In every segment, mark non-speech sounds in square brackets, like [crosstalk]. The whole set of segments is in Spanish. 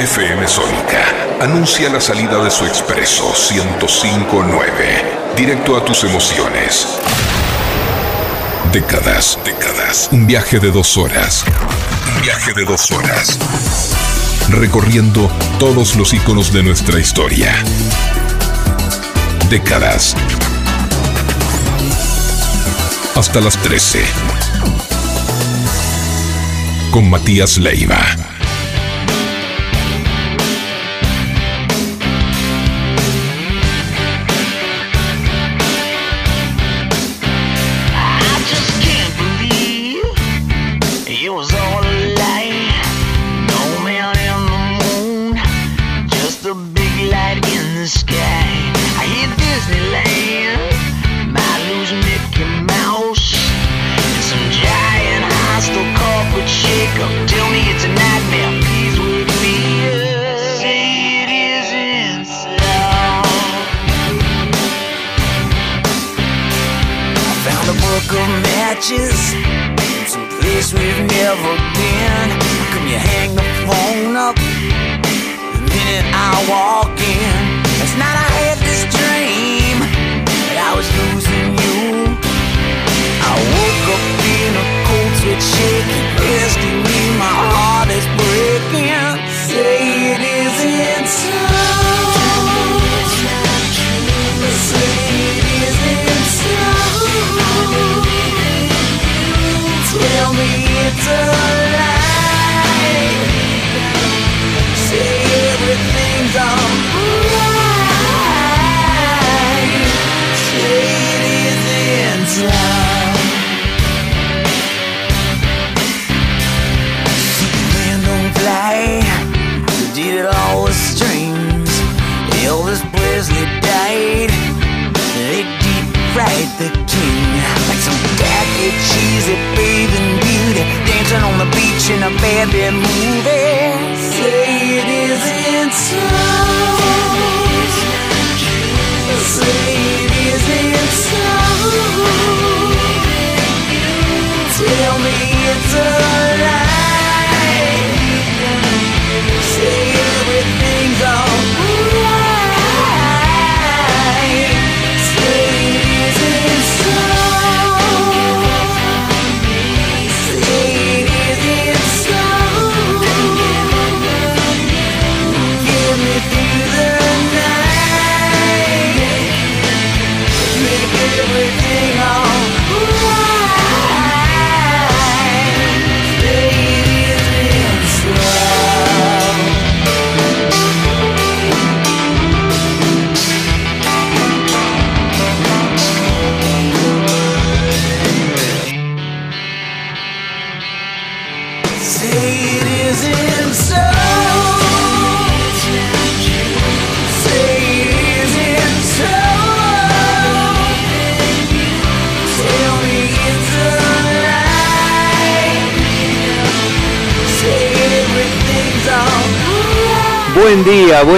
FM Sónica anuncia la salida de su expreso 1059, directo a tus emociones. Décadas, décadas. Un viaje de dos horas. Un viaje de dos horas. Recorriendo todos los iconos de nuestra historia. Décadas. Hasta las 13. Con Matías Leiva.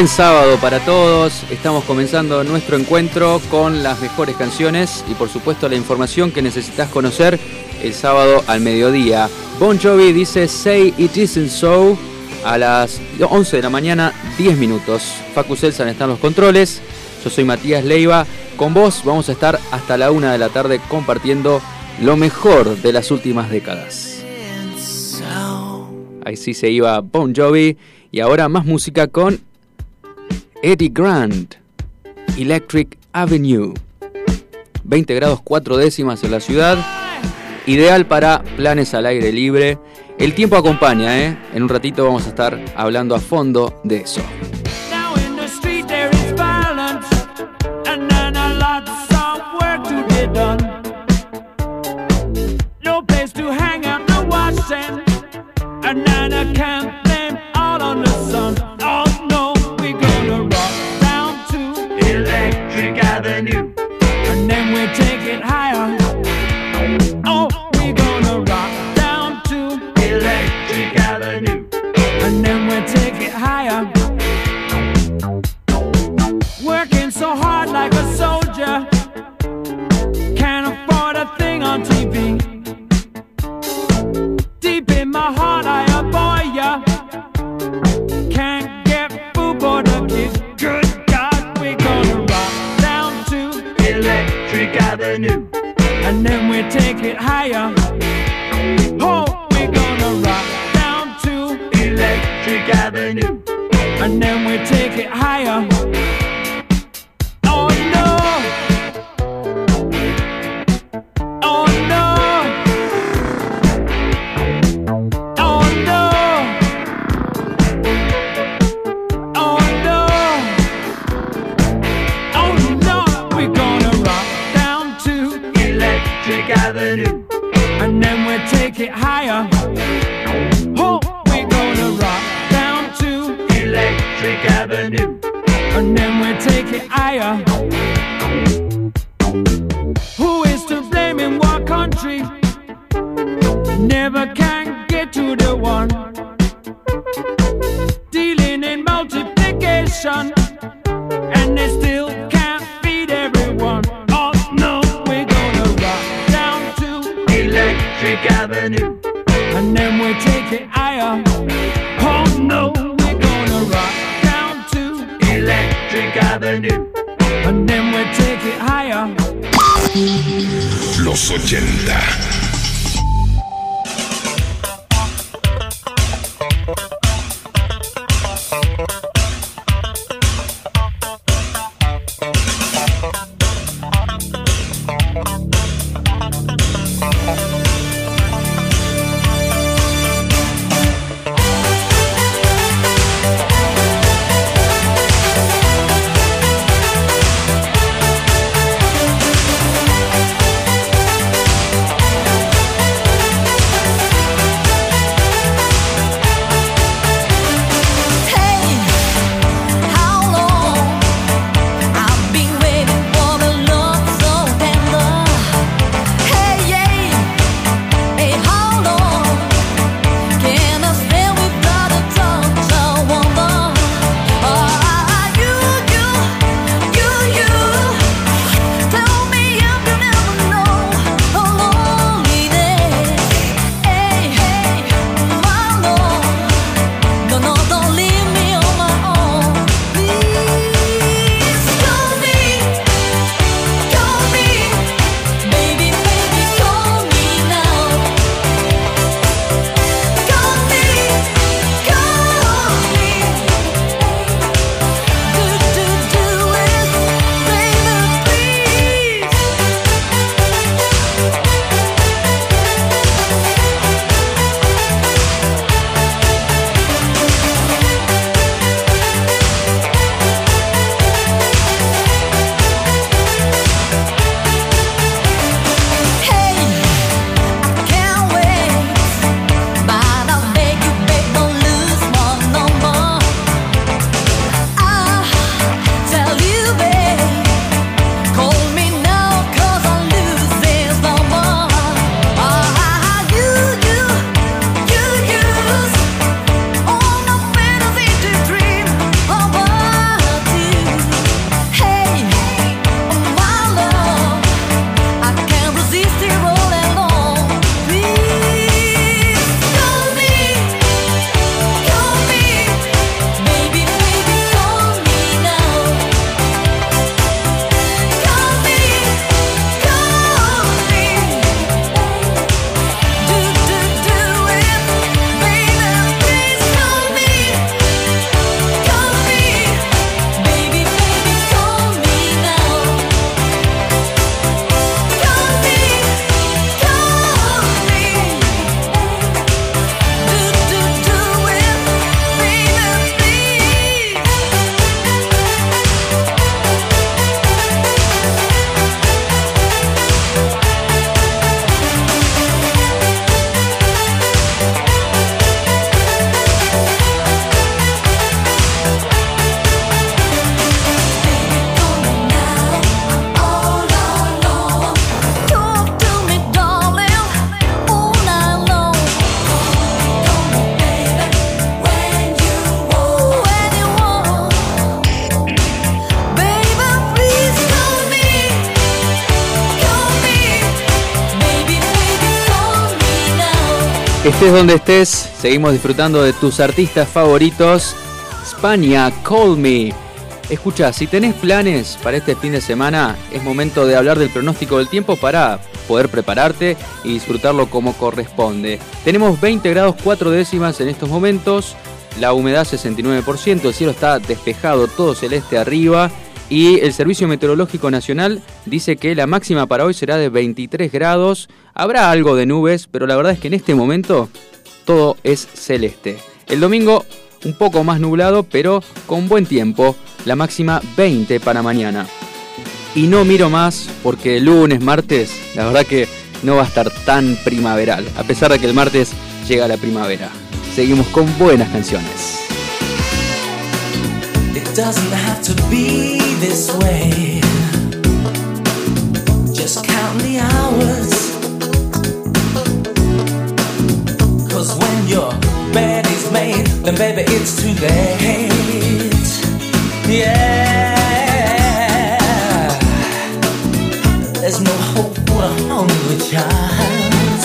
Buen sábado para todos. Estamos comenzando nuestro encuentro con las mejores canciones y por supuesto la información que necesitas conocer el sábado al mediodía. Bon Jovi dice Say It Isn't So a las 11 de la mañana, 10 minutos. Facu Selsan está en los controles. Yo soy Matías Leiva. Con vos vamos a estar hasta la 1 de la tarde compartiendo lo mejor de las últimas décadas. Ahí sí se iba Bon Jovi. Y ahora más música con Eddie Grant, Electric Avenue. 20 grados 4 décimas en la ciudad. Ideal para planes al aire libre. El tiempo acompaña, ¿eh? En un ratito vamos a estar hablando a fondo de eso. No place to hang out, no washing, and then a camp Donde estés, seguimos disfrutando de tus artistas favoritos. España, Call Me. Escucha, si tenés planes para este fin de semana, es momento de hablar del pronóstico del tiempo para poder prepararte y disfrutarlo como corresponde. Tenemos 20 grados 4 décimas en estos momentos, la humedad 69%, el cielo está despejado, todo celeste arriba y el Servicio Meteorológico Nacional dice que la máxima para hoy será de 23 grados. Habrá algo de nubes, pero la verdad es que en este momento todo es celeste. El domingo un poco más nublado, pero con buen tiempo. La máxima 20 para mañana. Y no miro más porque el lunes, martes, la verdad que no va a estar tan primaveral, a pesar de que el martes llega la primavera. Seguimos con buenas canciones. Just count the hours. Cause when your bed is made, then baby it's too late. Yeah. There's no hope for a hungry child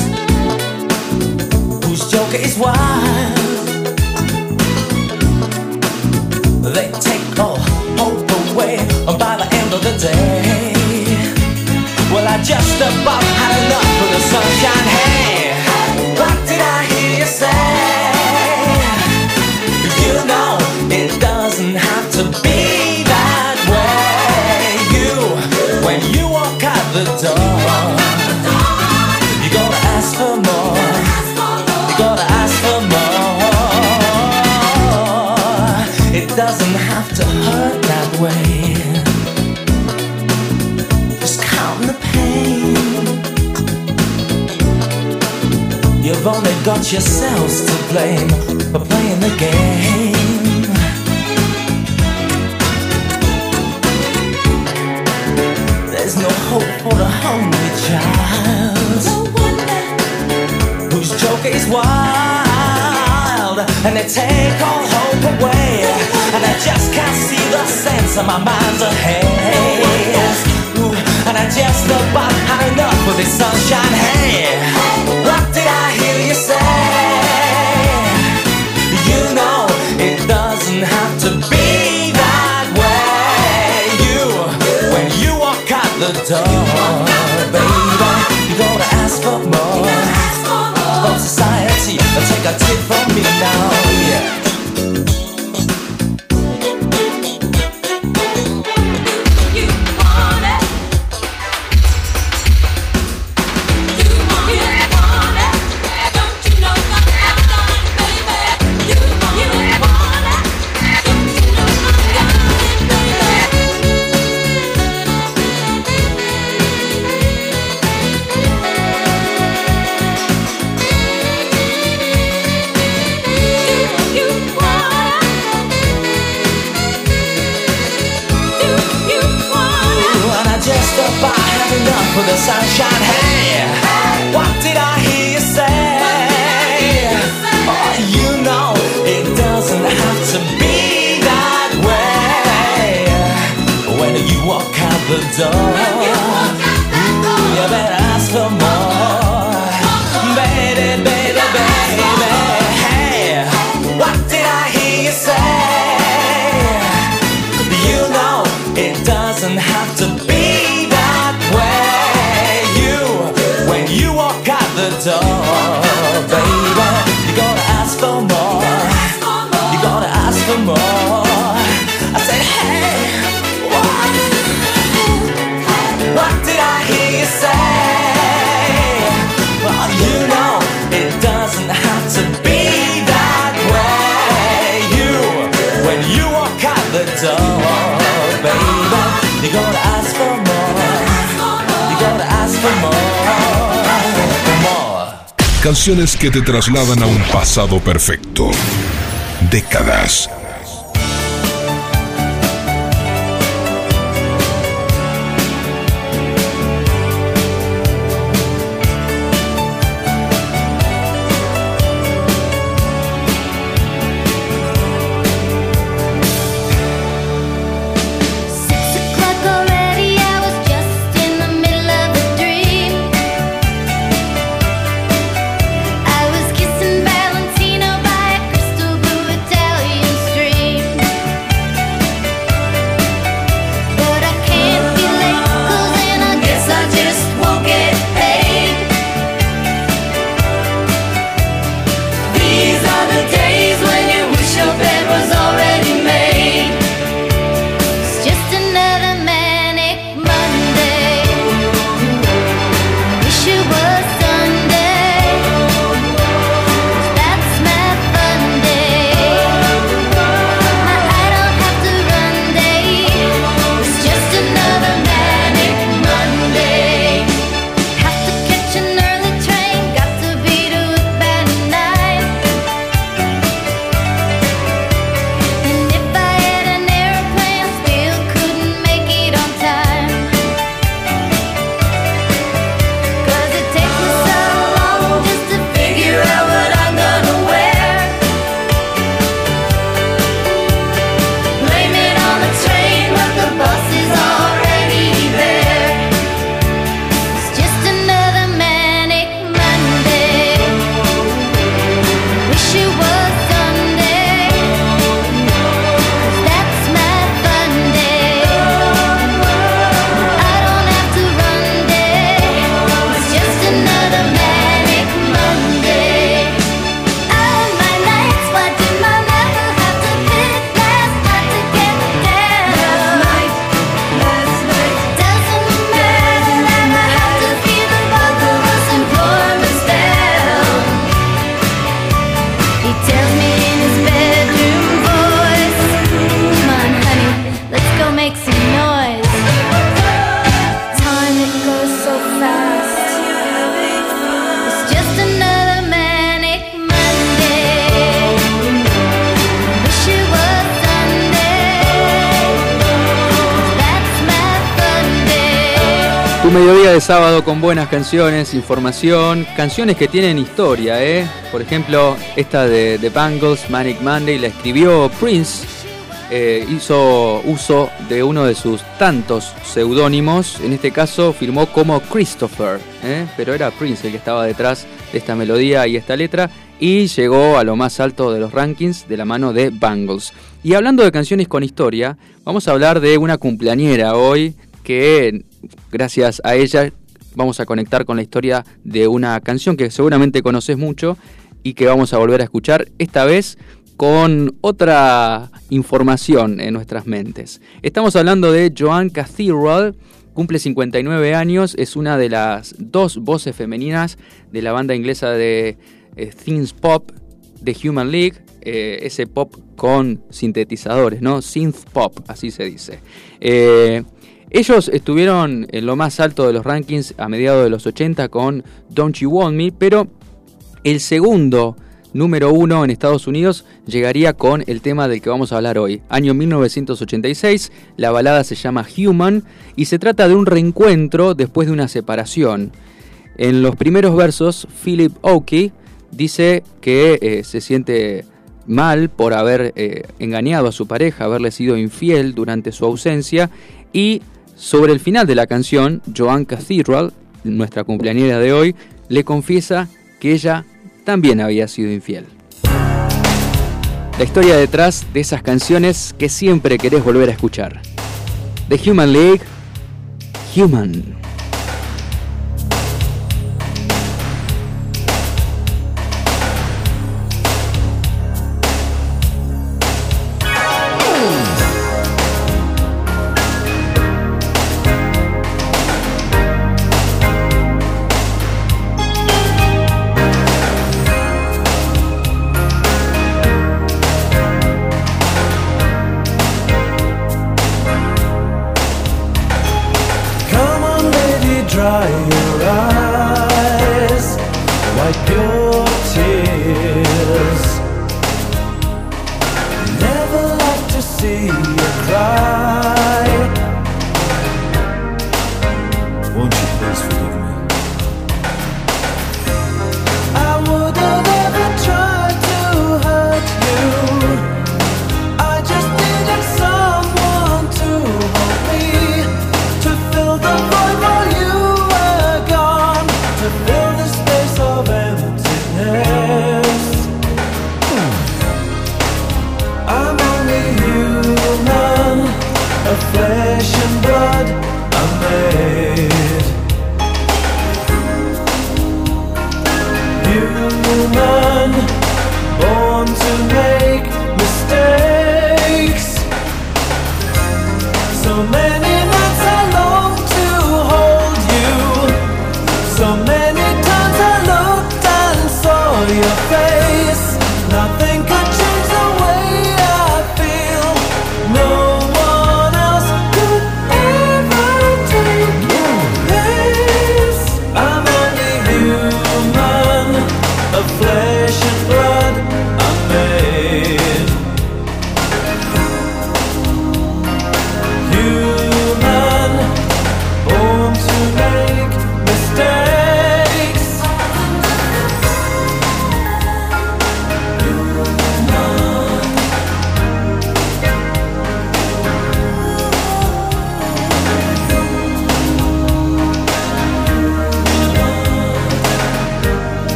whose joker is wild. They take all hope away by the end of the day. Just about had enough of the sunshine. Hey, what did I hear you say? You know, it doesn't have to be that way. You, when you walk out the door, You've only got yourselves to blame for playing the game. There's no hope for the hungry child No wonder whose joker is wild, and they take all hope away, and I just can't see the sense of my mind's ahead. Ooh, and I just about had enough of this sunshine. Hey, did I hear you say? You know it doesn't have to be that way. You, when you walk out the door, baby, you gotta ask for more from society. Take a tip from me now, Canciones que te trasladan a un pasado perfecto. Décadas. Sábado con buenas canciones, información, canciones que tienen historia, ¿eh? Por ejemplo, esta de The Bangles, Manic Monday, la escribió Prince. eh, hizo uso de uno de sus tantos seudónimos. En este caso firmó como Christopher, ¿eh? pero era Prince el que estaba detrás de esta melodía y esta letra. Y llegó a lo más alto de los rankings de la mano de Bangles. Y hablando de canciones con historia, vamos a hablar de una cumpleañera hoy que gracias a ella vamos a conectar con la historia de una canción que seguramente conoces mucho y que vamos a volver a escuchar esta vez con otra información en nuestras mentes. Estamos hablando de Joan Cathedral, cumple 59 años, es una de las dos voces femeninas de la banda inglesa de eh, Things Pop, de Human League, eh, ese pop con sintetizadores, ¿no? Synth pop, así se dice. Eh, ellos estuvieron en lo más alto de los rankings a mediados de los 80 con Don't You Want Me, pero el segundo número uno en Estados Unidos llegaría con el tema del que vamos a hablar hoy. Año 1986, la balada se llama Human y se trata de un reencuentro después de una separación. En los primeros versos, Philip Oakey dice que eh, se siente mal por haber eh, engañado a su pareja, haberle sido infiel durante su ausencia y sobre el final de la canción, Joan Cathedral, nuestra cumpleañera de hoy, le confiesa que ella también había sido infiel. La historia detrás de esas canciones que siempre querés volver a escuchar. The Human League, Human.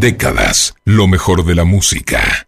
Décadas, lo mejor de la música.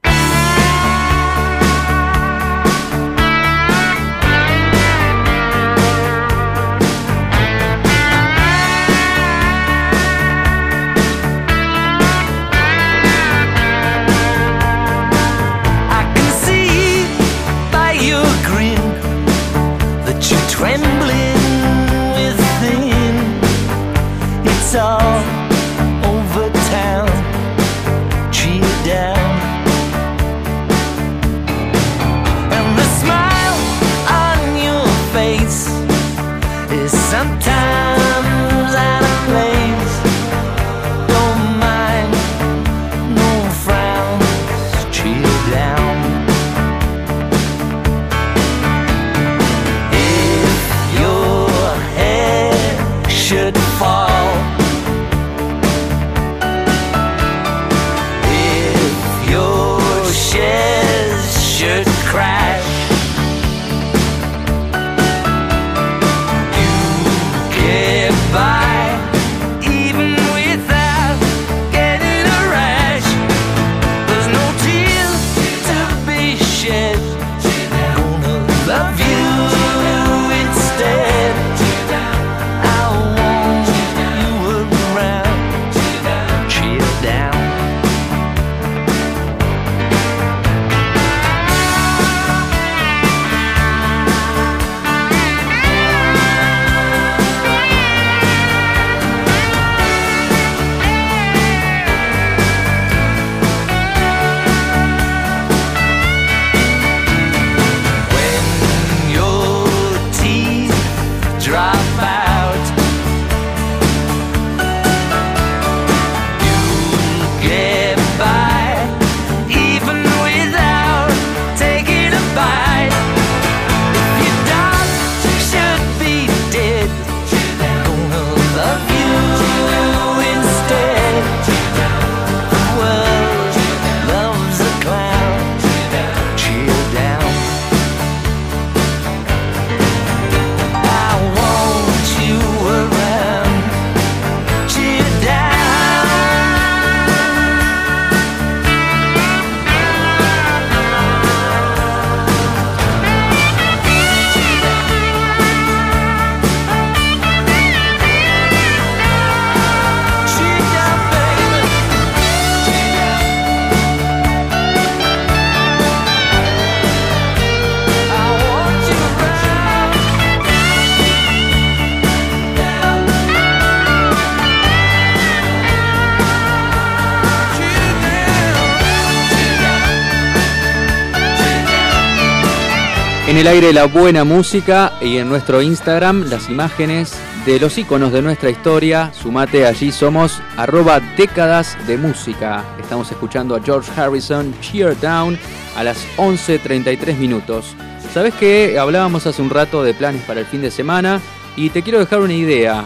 El aire la buena música y en nuestro Instagram las imágenes de los iconos de nuestra historia. Sumate, allí somos arroba décadas de música. Estamos escuchando a George Harrison, Cheer Down, a las 11.33 minutos. Sabes que hablábamos hace un rato de planes para el fin de semana y te quiero dejar una idea.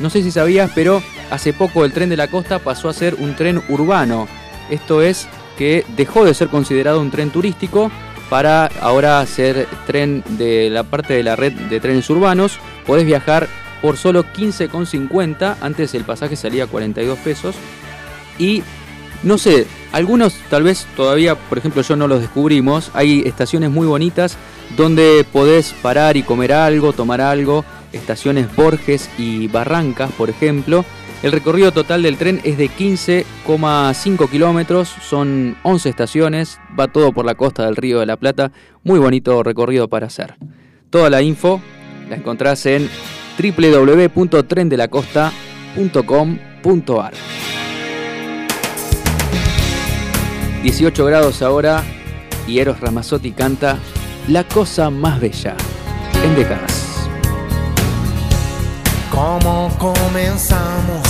No sé si sabías, pero hace poco el tren de la costa pasó a ser un tren urbano. Esto es que dejó de ser considerado un tren turístico para ahora ser tren de la parte de la red de trenes urbanos. Podés viajar por solo 15,50. Antes el pasaje salía a 42 pesos. Y no sé, algunos tal vez todavía, por ejemplo, yo no los descubrimos. Hay estaciones muy bonitas donde podés parar y comer algo, tomar algo. Estaciones Borges y Barrancas, por ejemplo. El recorrido total del tren es de 15,5 kilómetros, son 11 estaciones, va todo por la costa del Río de la Plata, muy bonito recorrido para hacer. Toda la info la encontrás en www.trendelacosta.com.ar 18 grados ahora y Eros Ramazzotti canta La cosa más bella en décadas. ¿Cómo comenzamos?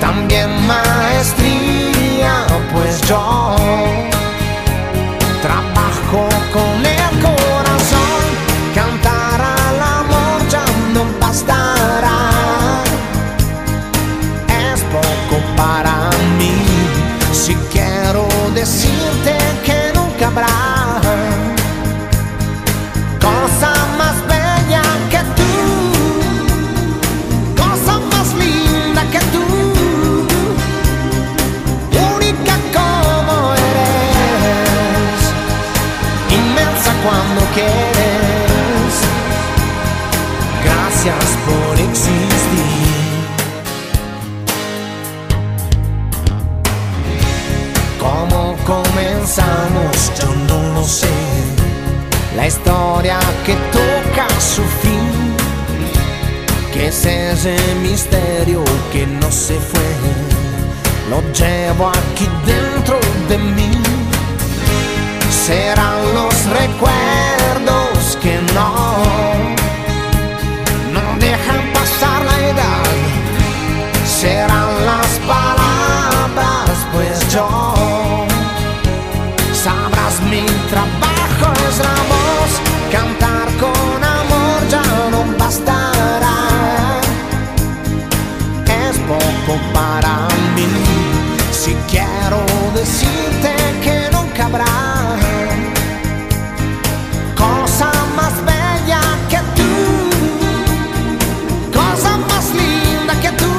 También maestría, pues yo trabajo con el corazón. Cantar al amor ya no bastará. Es poco para mí. Si quiero decirte que Gracias por existir. ¿Cómo comenzamos? Yo no lo sé. La historia que toca su fin, que es ese misterio que no se fue, lo llevo aquí dentro de mí. Serán los recuerdos que no si quiero decirte que nunca habrá cosa más bella que tú, cosa más linda que tú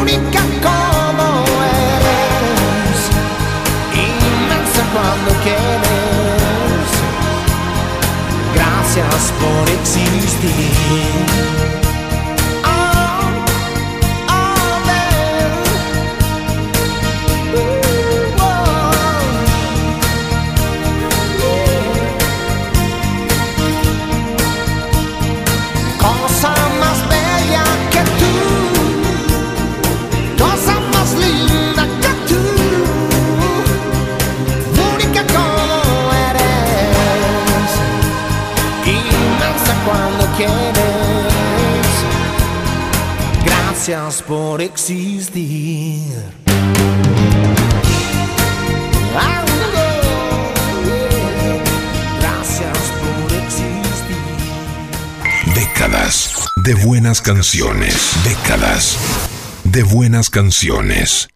única como eres, inmensa cuando quieres. Gracias por existir. Gracias por existir. Gracias por existir. Décadas de buenas canciones. Décadas de buenas canciones.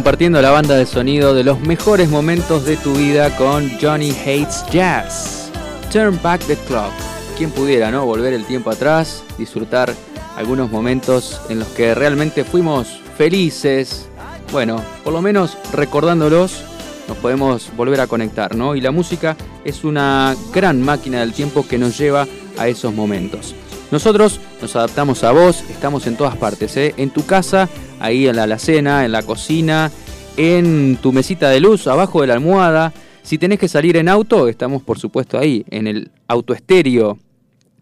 Compartiendo la banda de sonido de los mejores momentos de tu vida con Johnny Hates Jazz. Turn back the clock. Quien pudiera, ¿no? Volver el tiempo atrás, disfrutar algunos momentos en los que realmente fuimos felices. Bueno, por lo menos recordándolos, nos podemos volver a conectar, ¿no? Y la música es una gran máquina del tiempo que nos lleva a esos momentos. Nosotros nos adaptamos a vos, estamos en todas partes, ¿eh? en tu casa, ahí en la alacena, en la cocina, en tu mesita de luz, abajo de la almohada. Si tenés que salir en auto, estamos por supuesto ahí, en el auto estéreo.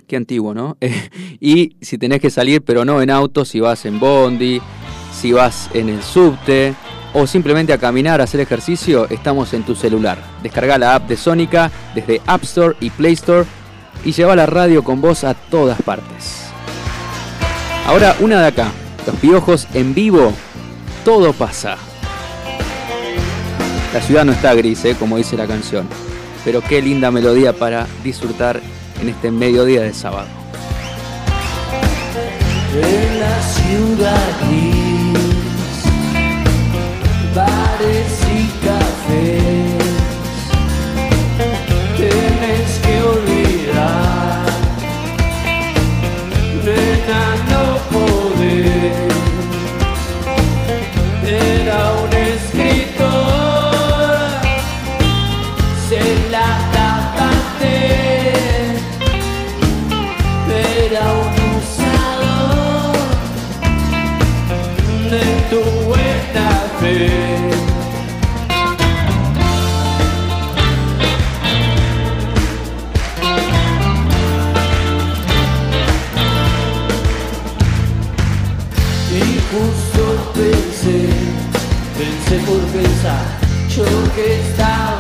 Qué antiguo, ¿no? [laughs] y si tenés que salir, pero no en auto, si vas en bondi, si vas en el subte o simplemente a caminar, a hacer ejercicio, estamos en tu celular. Descarga la app de Sónica desde App Store y Play Store y lleva la radio con vos a todas partes. Ahora una de acá, los piojos en vivo, todo pasa. La ciudad no está gris, ¿eh? como dice la canción, pero qué linda melodía para disfrutar en este mediodía de sábado. Yo que estaba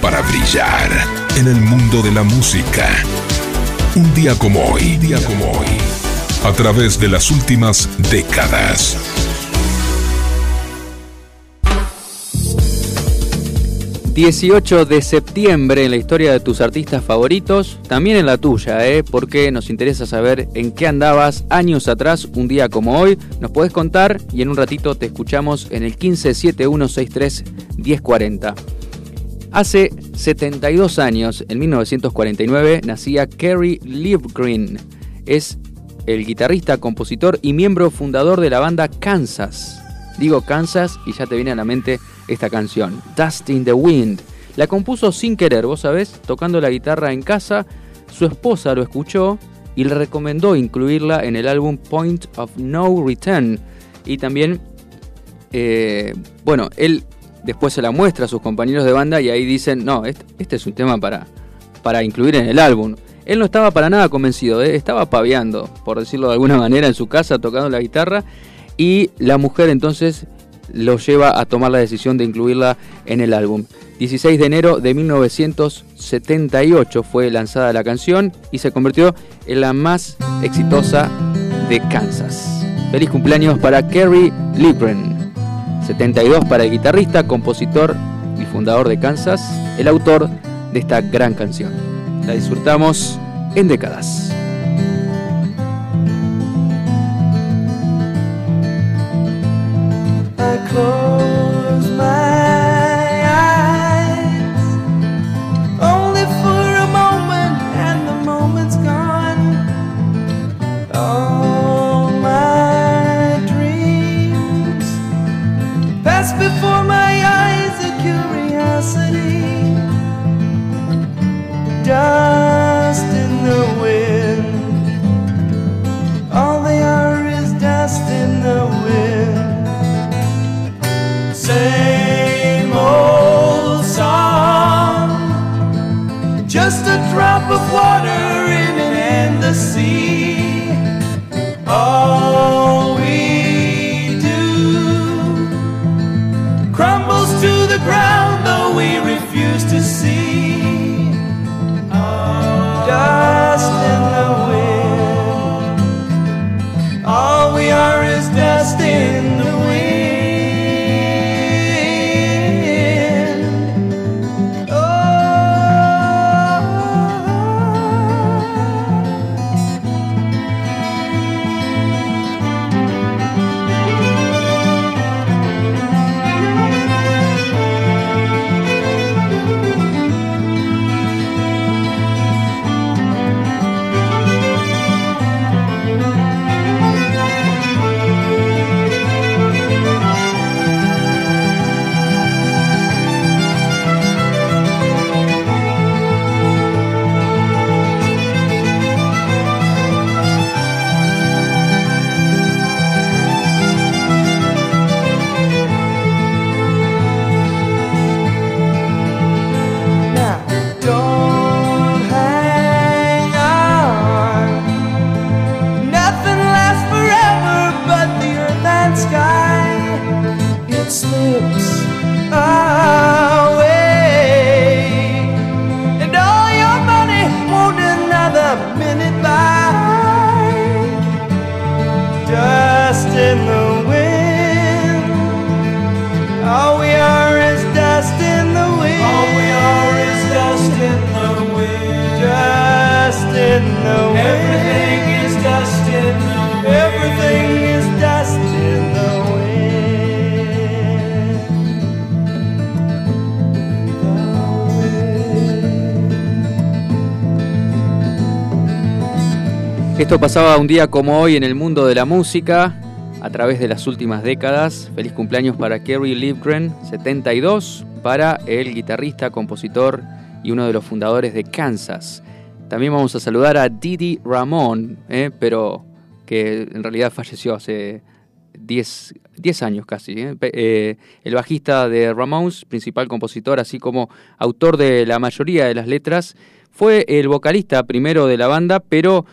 para brillar en el mundo de la música. Un día como hoy, día como hoy, a través de las últimas décadas. ...18 de septiembre en la historia de tus artistas favoritos... ...también en la tuya, ¿eh? Porque nos interesa saber en qué andabas años atrás... ...un día como hoy... ...nos podés contar y en un ratito te escuchamos... ...en el 1571631040... Hace 72 años, en 1949, nacía Kerry Livgren. Es el guitarrista, compositor y miembro fundador de la banda Kansas. Digo Kansas y ya te viene a la mente esta canción, Dust in the Wind. La compuso sin querer, vos sabés, tocando la guitarra en casa. Su esposa lo escuchó y le recomendó incluirla en el álbum Point of No Return. Y también, eh, bueno, él después se la muestra a sus compañeros de banda y ahí dicen, no, este, es un tema para, para incluir en el álbum. Él no estaba para nada convencido, ¿eh? estaba paviando, por decirlo de alguna [laughs] manera, en su casa tocando la guitarra y la mujer entonces lo lleva a tomar la decisión de incluirla en el álbum. 16 de enero de 1978 fue lanzada la canción y se convirtió en la más exitosa de Kansas. Feliz cumpleaños para Kerry Livgren. 72 para el guitarrista, compositor y fundador de Kansas, el autor de esta gran canción. La disfrutamos en décadas. Esto pasaba un día como hoy en el mundo de la música, a través de las últimas décadas. Feliz cumpleaños para Kerry Livgren, 72, para el guitarrista, compositor y uno de los fundadores de Kansas. También vamos a saludar a Didi Ramón, ¿eh? pero que en realidad falleció hace 10, 10 años casi. ¿eh? Eh, el bajista de Ramones, principal compositor, así como autor de la mayoría de las letras, fue el vocalista primero de la banda, pero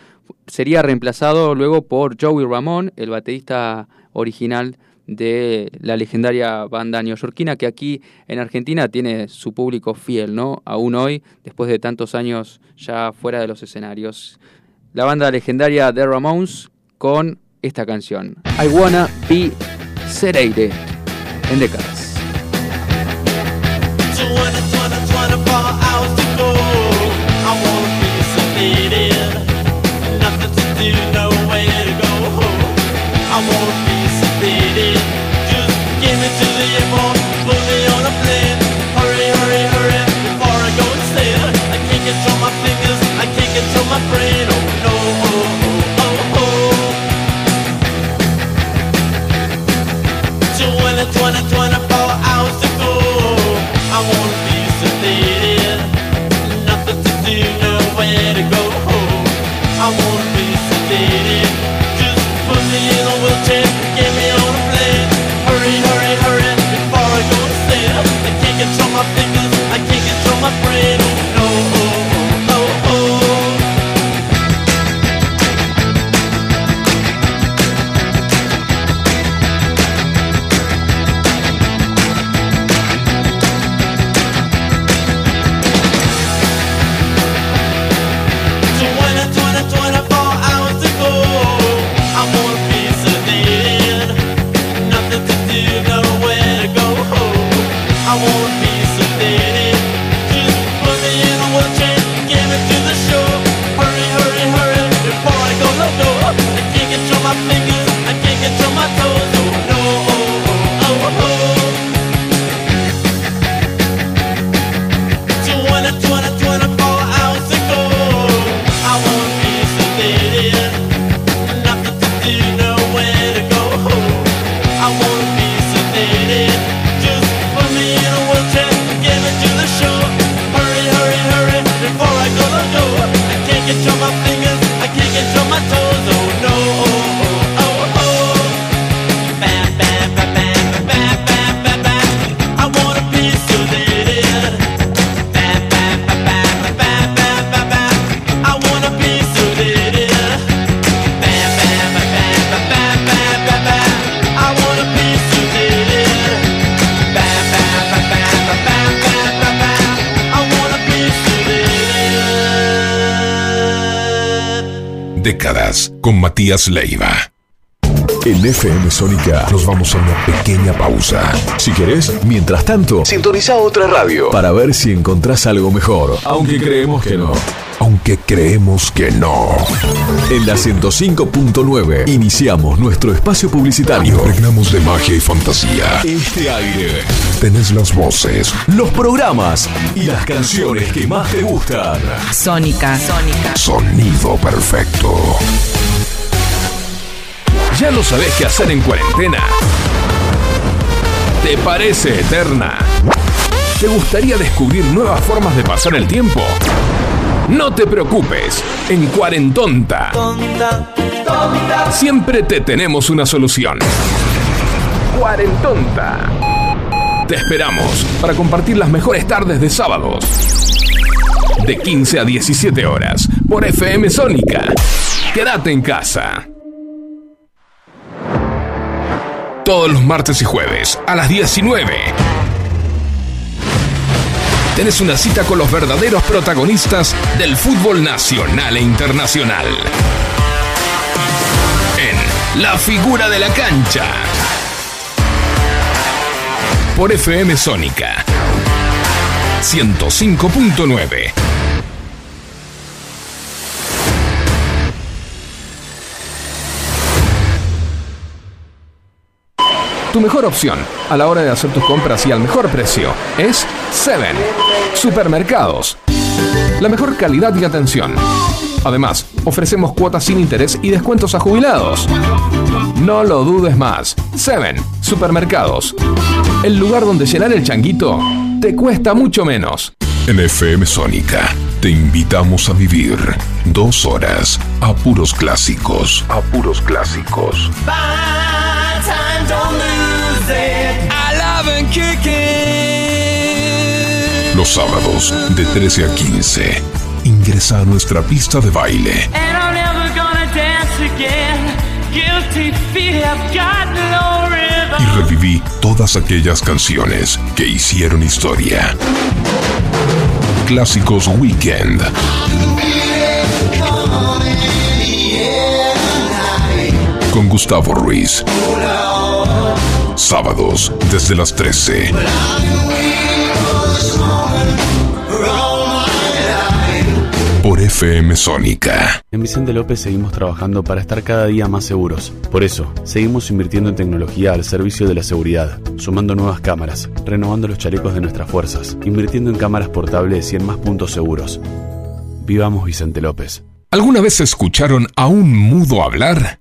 sería reemplazado luego por Joey Ramón, el baterista original de la legendaria banda neoyorquina que aquí en Argentina tiene su público fiel, ¿no? Aún hoy, después de tantos años ya fuera de los escenarios. La banda legendaria The Ramones con esta canción, I Wanna Be Sereire, en décadas. Décadas con Matías Leiva. En FM Sónica nos vamos a una pequeña pausa. Si querés, mientras tanto, sintoniza otra radio para ver si encontrás algo mejor. Aunque creemos que no. Aunque creemos que no. En la 105.9 iniciamos nuestro espacio publicitario. Impregnamos de magia y fantasía. Este aire, Tenés las voces, los programas y las canciones que más te gustan. Sónica. Sónica. sonido perfecto. ¿Ya no sabés qué hacer en cuarentena? ¿Te parece eterna? ¿Te gustaría descubrir nuevas formas de pasar el tiempo? No te preocupes, en Cuarentonta siempre te tenemos una solución. Cuarentonta. Te esperamos para compartir las mejores tardes de sábados. De 15 a 17 horas por FM Sónica. Quédate en casa. Todos los martes y jueves a las 19. Tenés una cita con los verdaderos protagonistas del fútbol nacional e internacional. En La figura de la cancha. Por FM Sónica. 105.9. Tu mejor opción a la hora de hacer tus compras y al mejor precio es Seven Supermercados. La mejor calidad y atención. Además, ofrecemos cuotas sin interés y descuentos a jubilados. No lo dudes más. Seven Supermercados. El lugar donde llenar el changuito te cuesta mucho menos. En FM Sónica te invitamos a vivir dos horas a puros clásicos. A puros clásicos. Bye, Los sábados de 13 a 15. Ingresa a nuestra pista de baile. Y reviví todas aquellas canciones que hicieron historia. Clásicos Weekend. Con Gustavo Ruiz. Sábados desde las 13. Por FM Sónica. En Vicente López seguimos trabajando para estar cada día más seguros. Por eso, seguimos invirtiendo en tecnología al servicio de la seguridad, sumando nuevas cámaras, renovando los chalecos de nuestras fuerzas, invirtiendo en cámaras portables y en más puntos seguros. Vivamos Vicente López. ¿Alguna vez escucharon a un mudo hablar?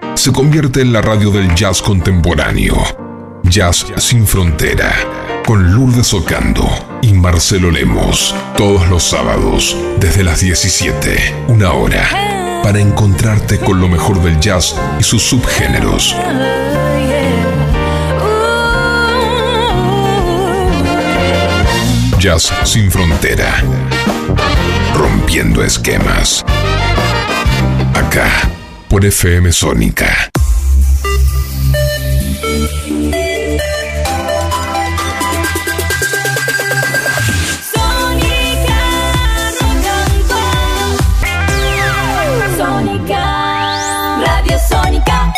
se convierte en la radio del jazz contemporáneo. Jazz sin frontera. Con Lourdes Ocando y Marcelo Lemos. Todos los sábados, desde las 17, una hora. Para encontrarte con lo mejor del jazz y sus subgéneros. Jazz sin frontera. Rompiendo esquemas. Acá, por FM Sónica. Sónica, Radio Sónica.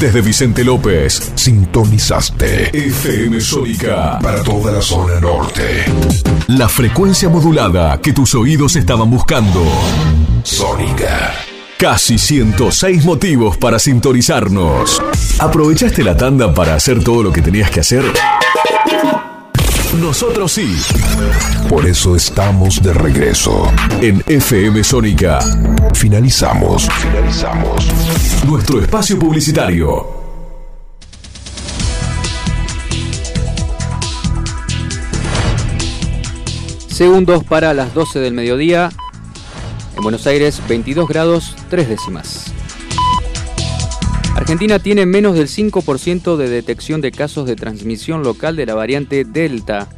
Desde Vicente López, sintonizaste FM Sónica para toda la zona norte. La frecuencia modulada que tus oídos estaban buscando. Sónica. Casi 106 motivos para sintonizarnos. ¿Aprovechaste la tanda para hacer todo lo que tenías que hacer? Nosotros sí. Por eso estamos de regreso. En FM Sónica. Finalizamos. Finalizamos. Nuestro espacio publicitario. Segundos para las 12 del mediodía. En Buenos Aires, 22 grados 3 décimas. Argentina tiene menos del 5% de detección de casos de transmisión local de la variante Delta.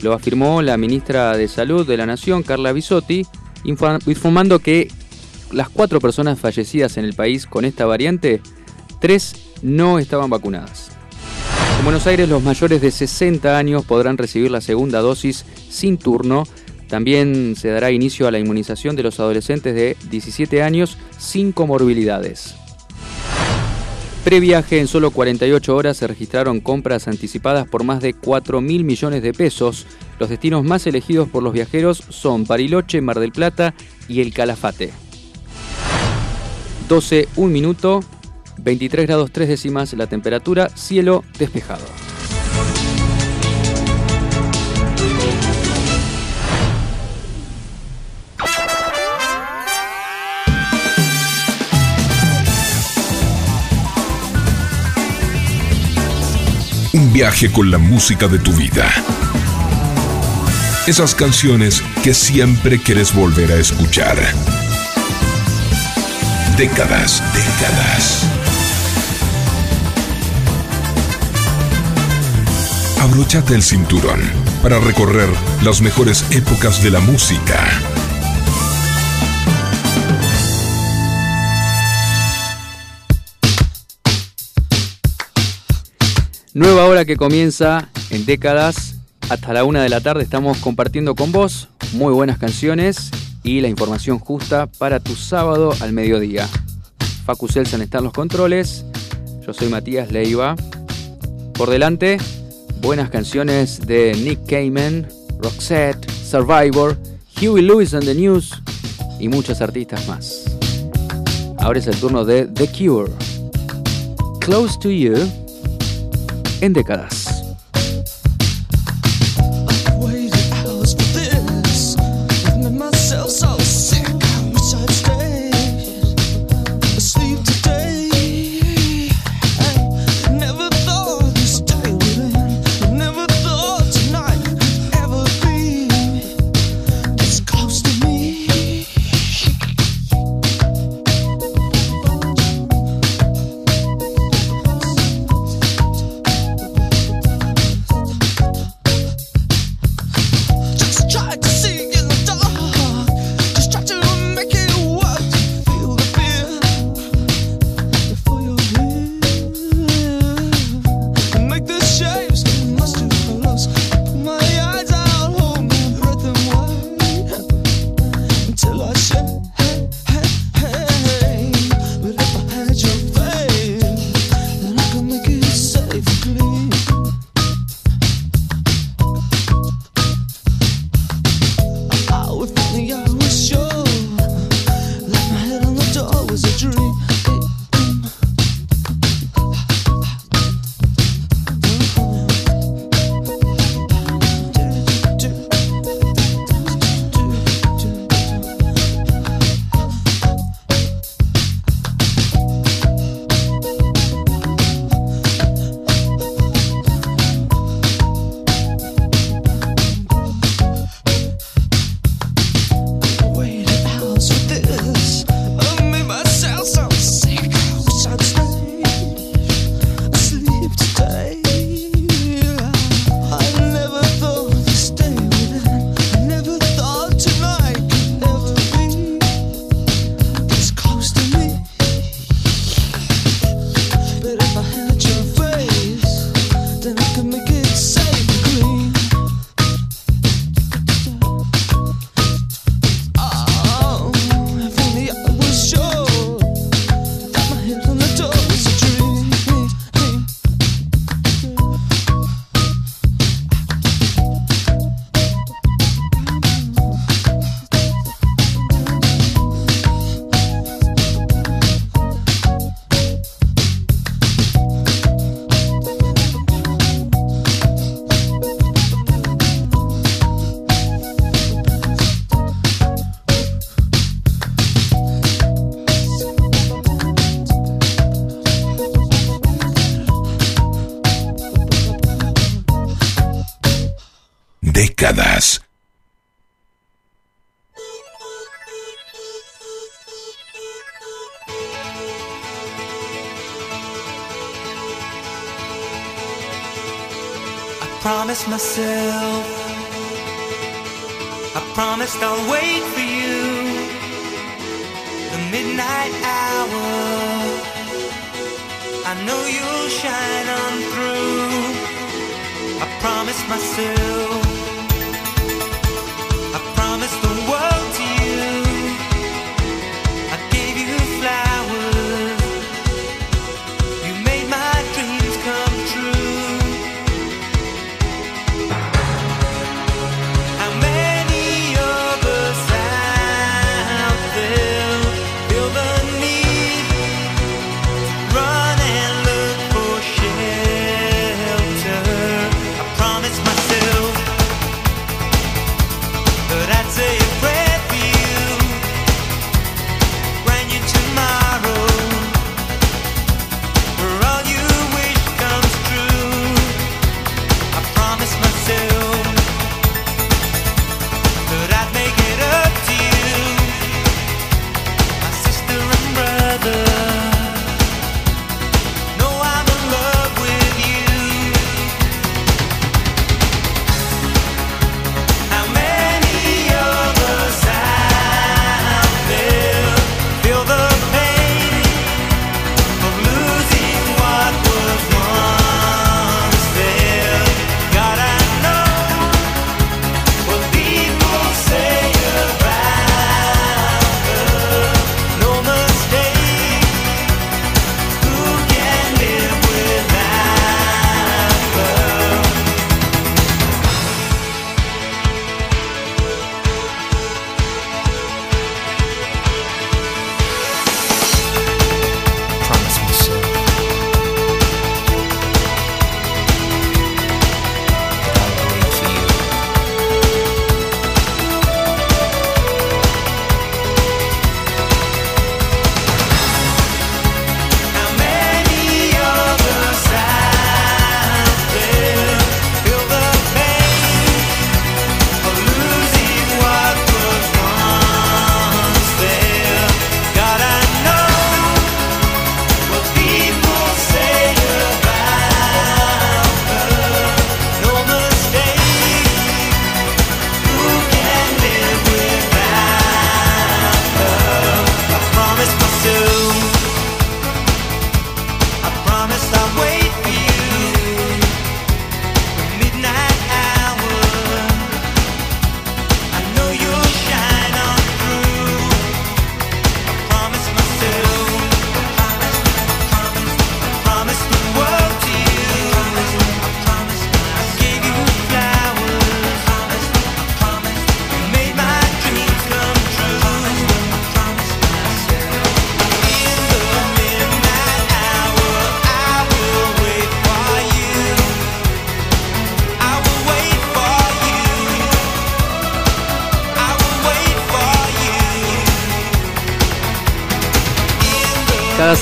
Lo afirmó la ministra de Salud de la Nación, Carla Bisotti, informando que las cuatro personas fallecidas en el país con esta variante, tres no estaban vacunadas. En Buenos Aires los mayores de 60 años podrán recibir la segunda dosis sin turno. También se dará inicio a la inmunización de los adolescentes de 17 años sin comorbilidades. Previaje en solo 48 horas se registraron compras anticipadas por más de 4 mil millones de pesos. Los destinos más elegidos por los viajeros son Bariloche, Mar del Plata y El Calafate. 12, 1 minuto, 23 grados 3 décimas la temperatura, cielo despejado. Un viaje con la música de tu vida. Esas canciones que siempre quieres volver a escuchar. Décadas, décadas. Abróchate el cinturón para recorrer las mejores épocas de la música. Nueva hora que comienza en décadas. Hasta la una de la tarde estamos compartiendo con vos muy buenas canciones y la información justa para tu sábado al mediodía. Facu Selsan está en los controles. Yo soy Matías Leiva. Por delante, buenas canciones de Nick Cayman, Roxette, Survivor, Huey Lewis and the News y muchos artistas más. Ahora es el turno de The Cure. Close to You en décadas.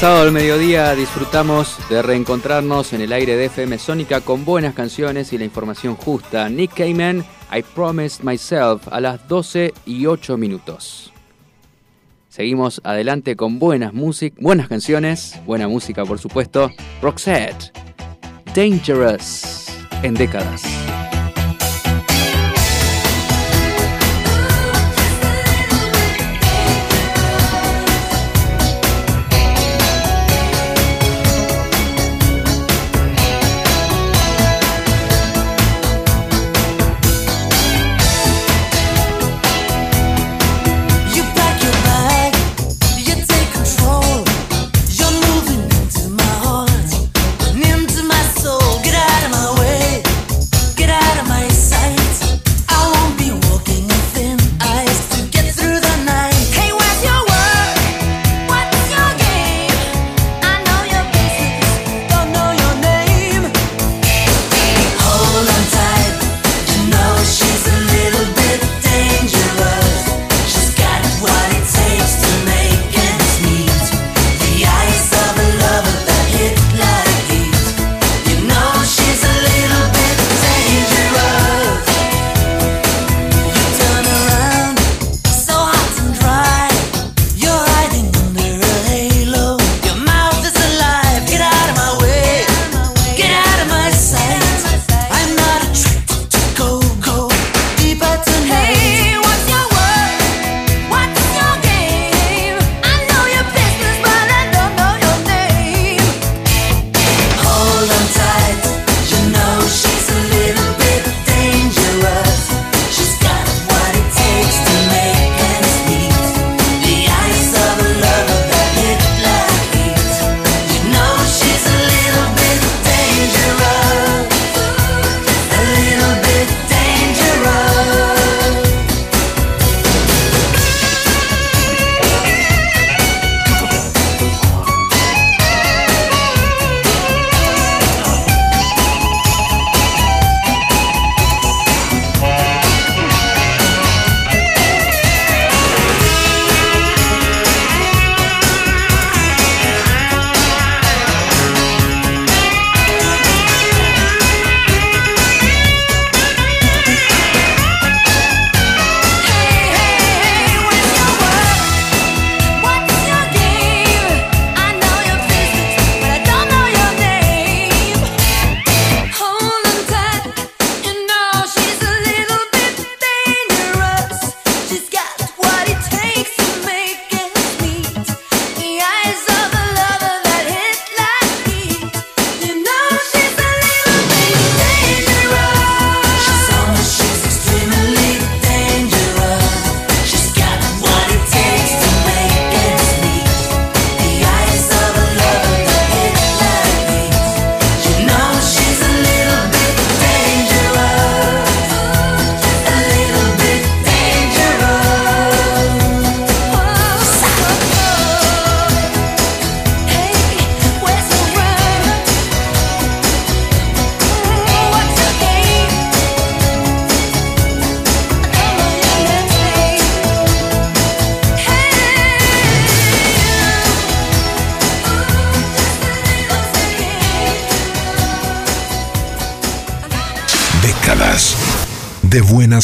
pasado el mediodía disfrutamos de reencontrarnos en el aire de FM Sónica con buenas canciones y la información justa. Nick Cayman, I Promised Myself, a las 12 y 8 minutos. Seguimos adelante con buenas, music, buenas canciones, buena música por supuesto. Roxette, Dangerous, en décadas.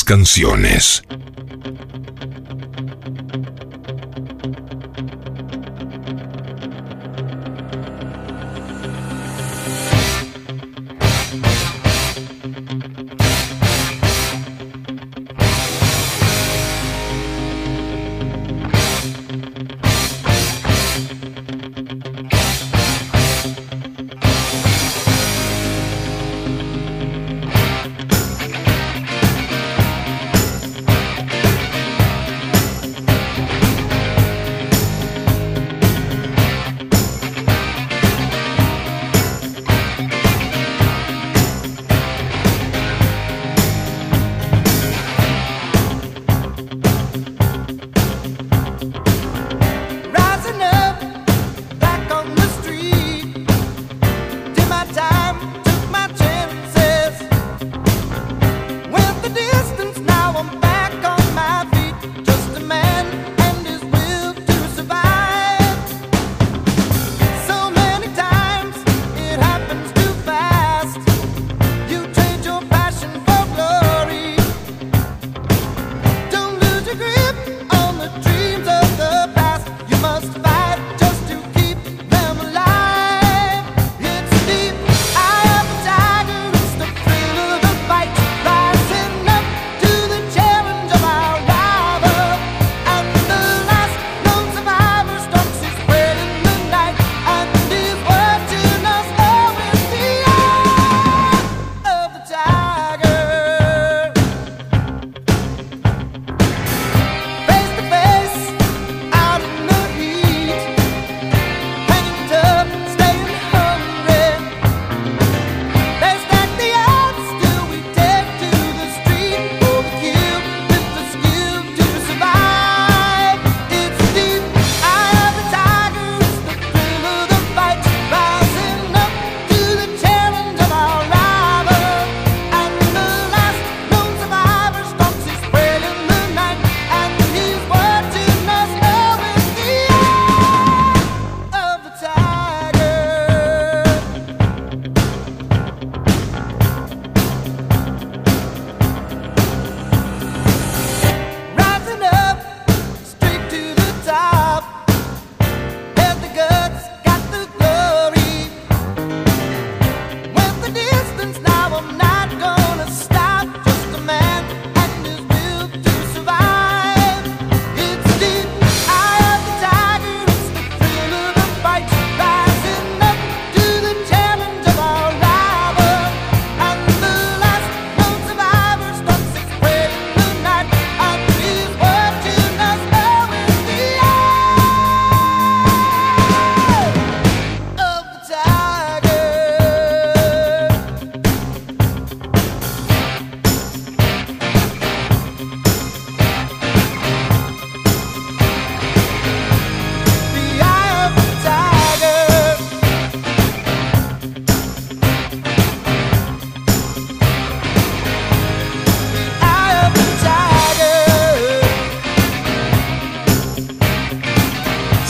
canciones.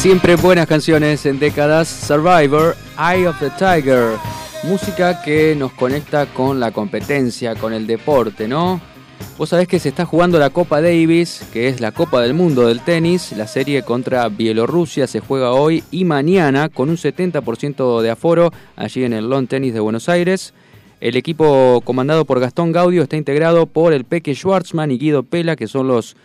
Siempre buenas canciones en décadas. Survivor, Eye of the Tiger. Música que nos conecta con la competencia, con el deporte, ¿no? Vos sabés que se está jugando la Copa Davis, que es la Copa del Mundo del tenis. La serie contra Bielorrusia se juega hoy y mañana con un 70% de aforo allí en el Lawn Tennis de Buenos Aires. El equipo comandado por Gastón Gaudio está integrado por el Peque Schwartzman y Guido Pela, que son los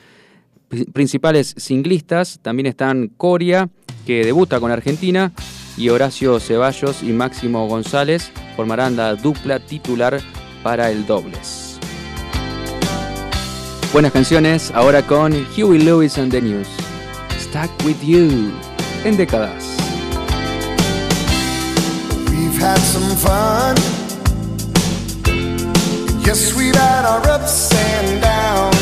principales singlistas también están Coria, que debuta con Argentina, y Horacio Ceballos y Máximo González formarán la dupla titular para el dobles. Buenas canciones, ahora con Huey Lewis and the News. Stuck with you en décadas. We've had some fun. Yes, we've had our ups and downs.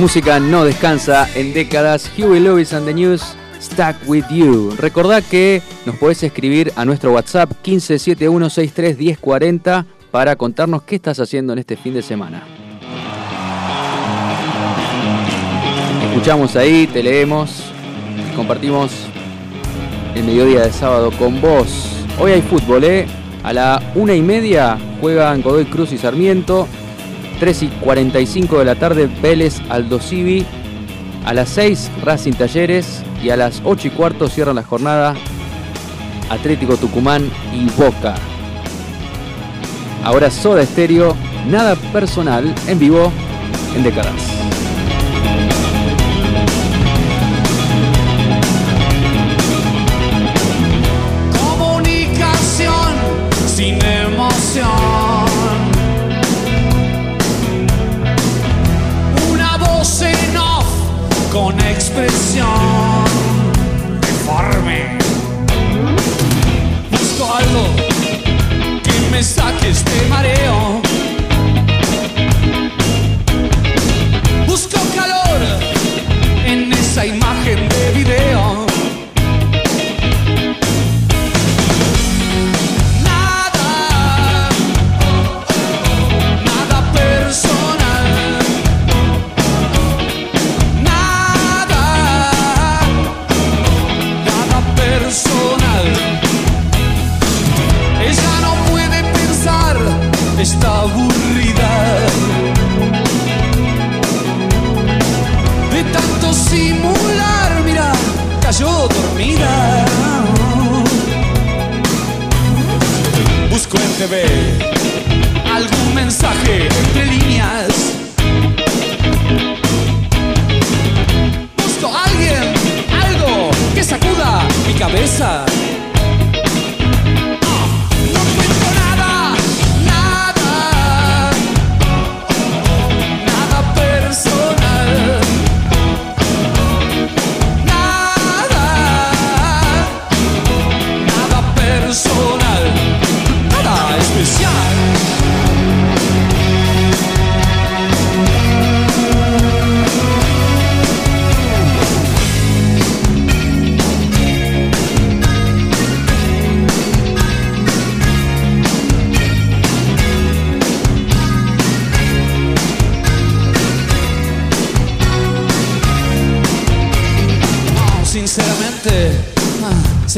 Música no descansa en décadas. Huey Lewis and the News, Stuck With You. Recordá que nos podés escribir a nuestro WhatsApp 1571631040 para contarnos qué estás haciendo en este fin de semana. Escuchamos ahí, te leemos, compartimos el mediodía de sábado con vos. Hoy hay fútbol, ¿eh? A la una y media juegan Godoy Cruz y Sarmiento. 3 y 45 de la tarde Vélez Aldo Civi. A las 6 Racing Talleres. Y a las 8 y cuarto cierran la jornada Atlético Tucumán y Boca. Ahora Soda Estéreo, nada personal, en vivo, en décadas. Expresión deforme. Busco algo que me saque este mareo.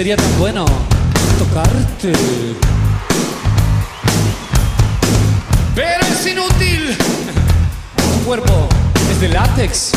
Sería tan bueno tocarte. Pero es inútil. [laughs] Tu cuerpo es de látex.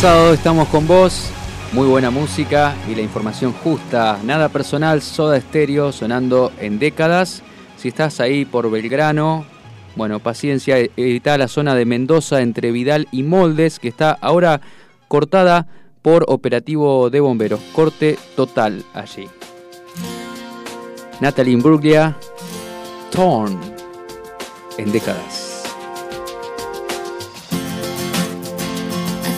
Cada sábado estamos con vos, muy buena música y la información justa, nada personal, soda estéreo sonando en décadas. Si estás ahí por Belgrano, bueno, paciencia, evita la zona de Mendoza entre Vidal y Moldes, que está ahora cortada por operativo de bomberos. Corte total allí. Natalie Imbruglia, Torn, en décadas.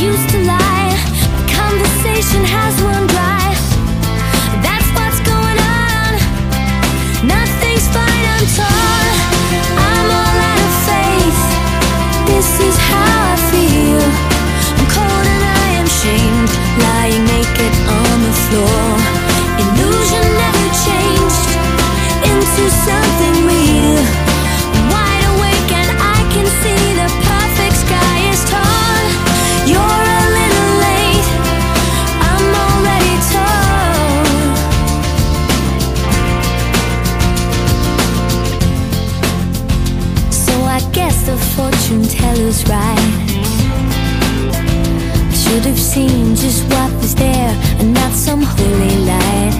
used to lie. Conversation has run dry. That's what's going on. Nothing's fine, I'm torn. I'm all out of faith. This is how I feel. I'm cold and I am shamed. Lying naked on the floor. Should have seen just what was there and not some holy light.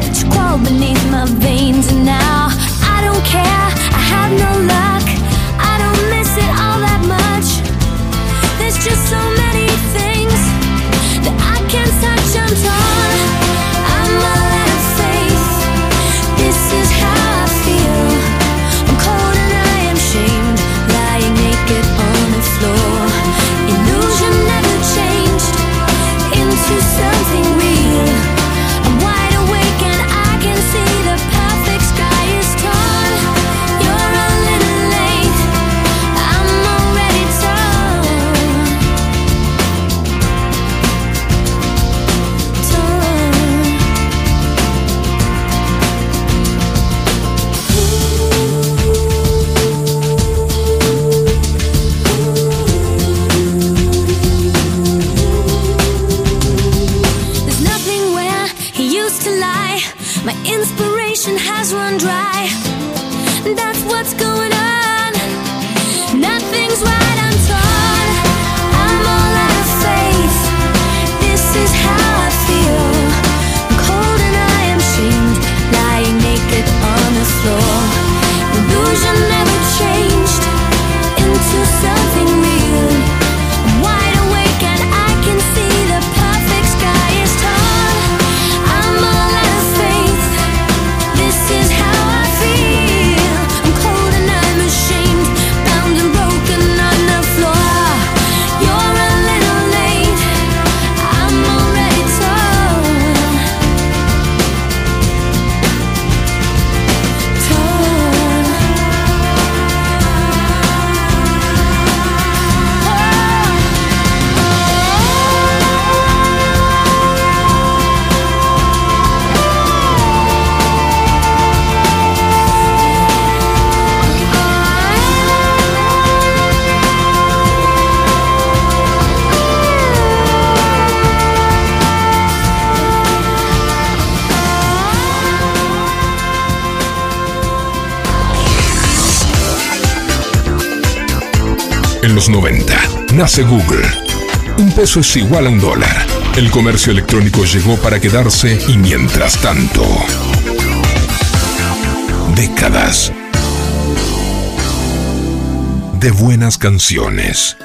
But you crawl beneath my veins and now I don't care. I have no luck. 1990 nace Google. Un peso es igual a un dólar. El comercio electrónico llegó para quedarse y mientras tanto... Décadas de buenas canciones.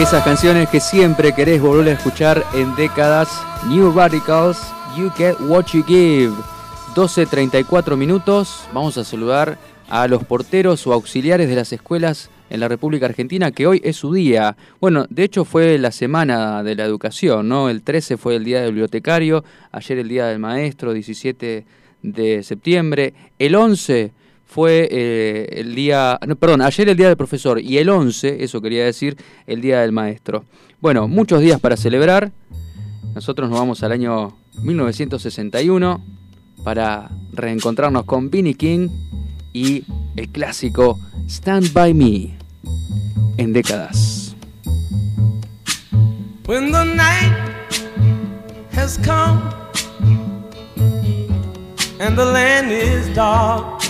Esas canciones que siempre querés volver a escuchar en décadas. New Radicals, You Get What You Give. 12.34 minutos. Vamos a saludar a los porteros o auxiliares de las escuelas en la República Argentina, que hoy es su día. Bueno, de hecho fue la semana de la educación, ¿no? El 13 fue el día del bibliotecario, ayer el día del maestro, 17 de septiembre. El 11 fue eh, el día, no, perdón, ayer el día del profesor y el 11, eso quería decir, el día del maestro. Bueno, muchos días para celebrar. Nosotros nos vamos al año 1961 para reencontrarnos con Vinnie King y el clásico Stand By Me en décadas. When the night has and the land is dark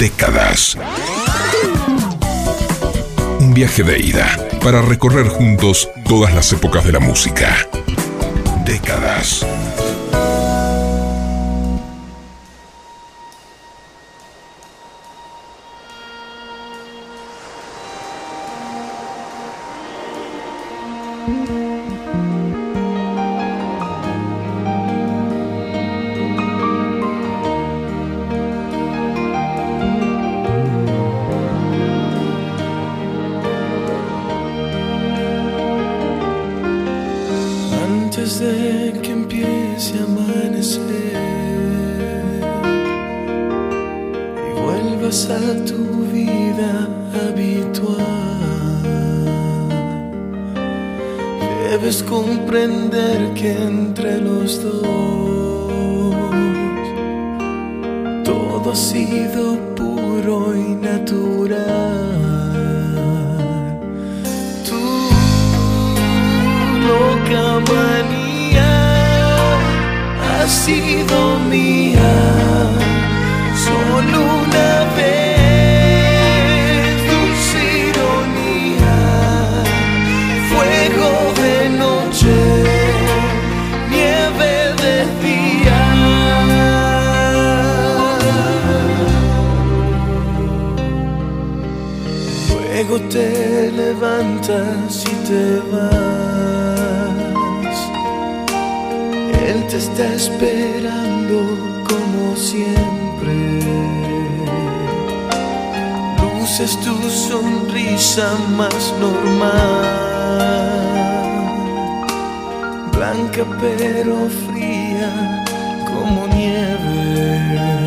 Décadas. Un viaje de ida para recorrer juntos todas las épocas de la música. Décadas. Antes de que empiece a amanecer y vuelvas a tu vida habitual, debes comprender que entre los dos todo ha sido puro y natural. Manía ha sido mía solo una vez. Dulce ironía, fuego de noche, nieve de día. Luego te levantas y te vas te está esperando como siempre. Luces tu sonrisa más normal, blanca pero fría como nieve.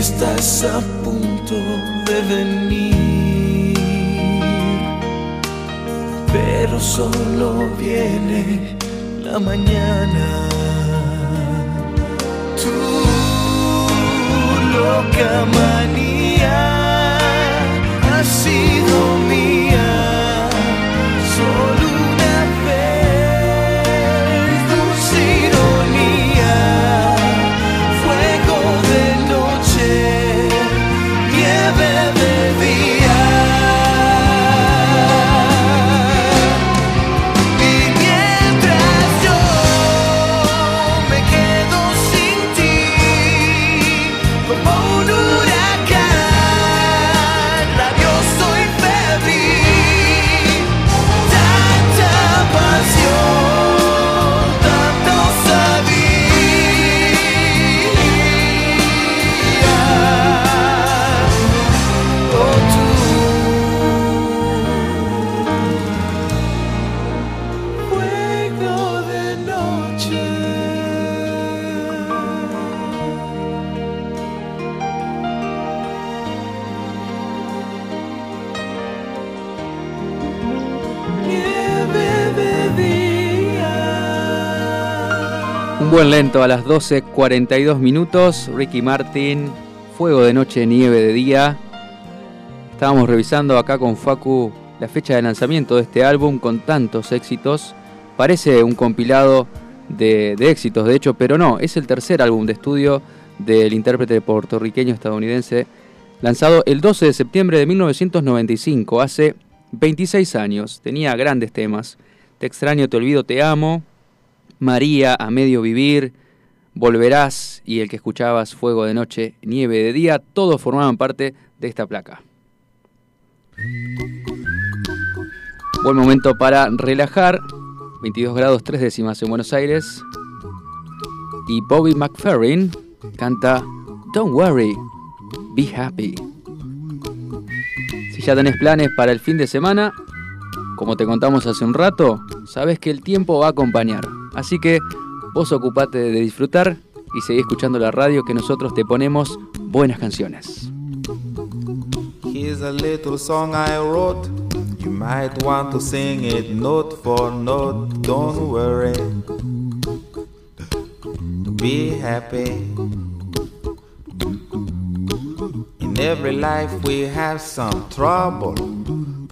Estás a punto de venir, pero solo viene la mañana. Tu loca lento a las 12.42 minutos. Ricky Martin, Fuego de Noche, Nieve de Día. Estábamos revisando acá con Facu la fecha de lanzamiento de este álbum con tantos éxitos. Parece un compilado de, de éxitos, de hecho, pero no, es el tercer álbum de estudio del intérprete puertorriqueño estadounidense, lanzado el 12 de septiembre de 1995, hace 26 años. Tenía grandes temas. Te extraño, te olvido, te amo. María, a medio vivir, Volverás y el que escuchabas Fuego de Noche, Nieve de Día, todos formaban parte de esta placa. Buen momento para relajar, 22 grados 3 décimas en Buenos Aires. Y Bobby McFerrin canta Don't Worry, Be Happy. Si ya tenés planes para el fin de semana, como te contamos hace un rato, sabes que el tiempo va a acompañar. Así que vos ocupate de disfrutar y seguí escuchando la radio que nosotros te ponemos buenas canciones. Here's a little song I wrote. You might want to sing it note for note. Don't worry. Be happy. In every life we have some trouble.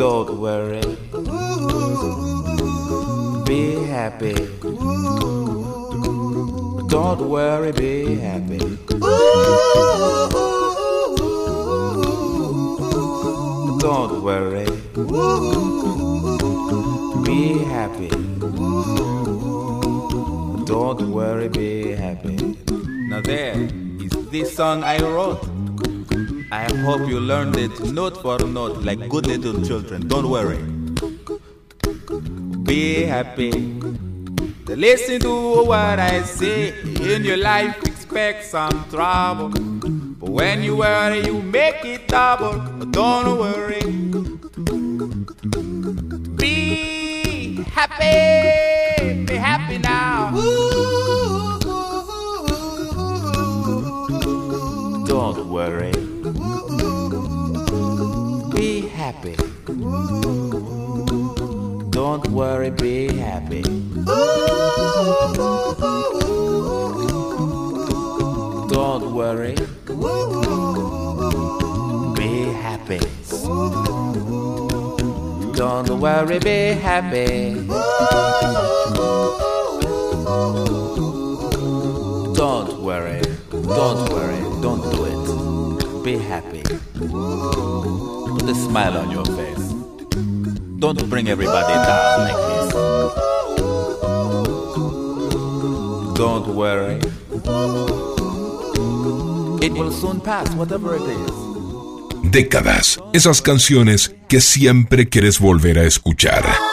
Don't worry. Be happy. Don't worry, be happy. Don't worry. Be happy. Don't worry, be happy. Now there is this song I wrote. I hope you learned it note for note like good little children. Don't worry. Be happy. Listen to what I say. In your life, expect some trouble. But when you worry, you make it double. Don't worry. Be happy. Be happy now. Don't worry. Happy. Don't worry, be happy. Don't worry. Be happy. Don't worry, be happy. Don't worry. Don't worry. Don't do it. Be happy. Put a smile on your face. Don't bring everybody down like this. Don't worry. It will soon pass, whatever it is. Décadas, esas canciones que siempre quieres volver a escuchar.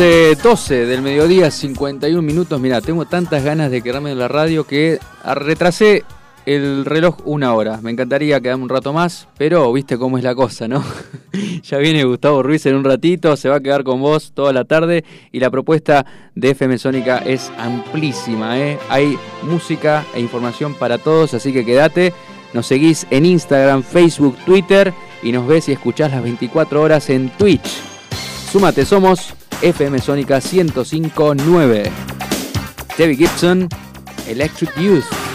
11.12 del mediodía, 51 minutos. Mira, tengo tantas ganas de quedarme en la radio que retrasé el reloj una hora. Me encantaría quedarme un rato más, pero viste cómo es la cosa, ¿no? [laughs] ya viene Gustavo Ruiz en un ratito, se va a quedar con vos toda la tarde y la propuesta de FM Sónica es amplísima, ¿eh? Hay música e información para todos, así que quédate. Nos seguís en Instagram, Facebook, Twitter y nos ves y escuchás las 24 horas en Twitch. Súmate, somos FM Sónica 1059. Debbie Gibson, Electric Youth.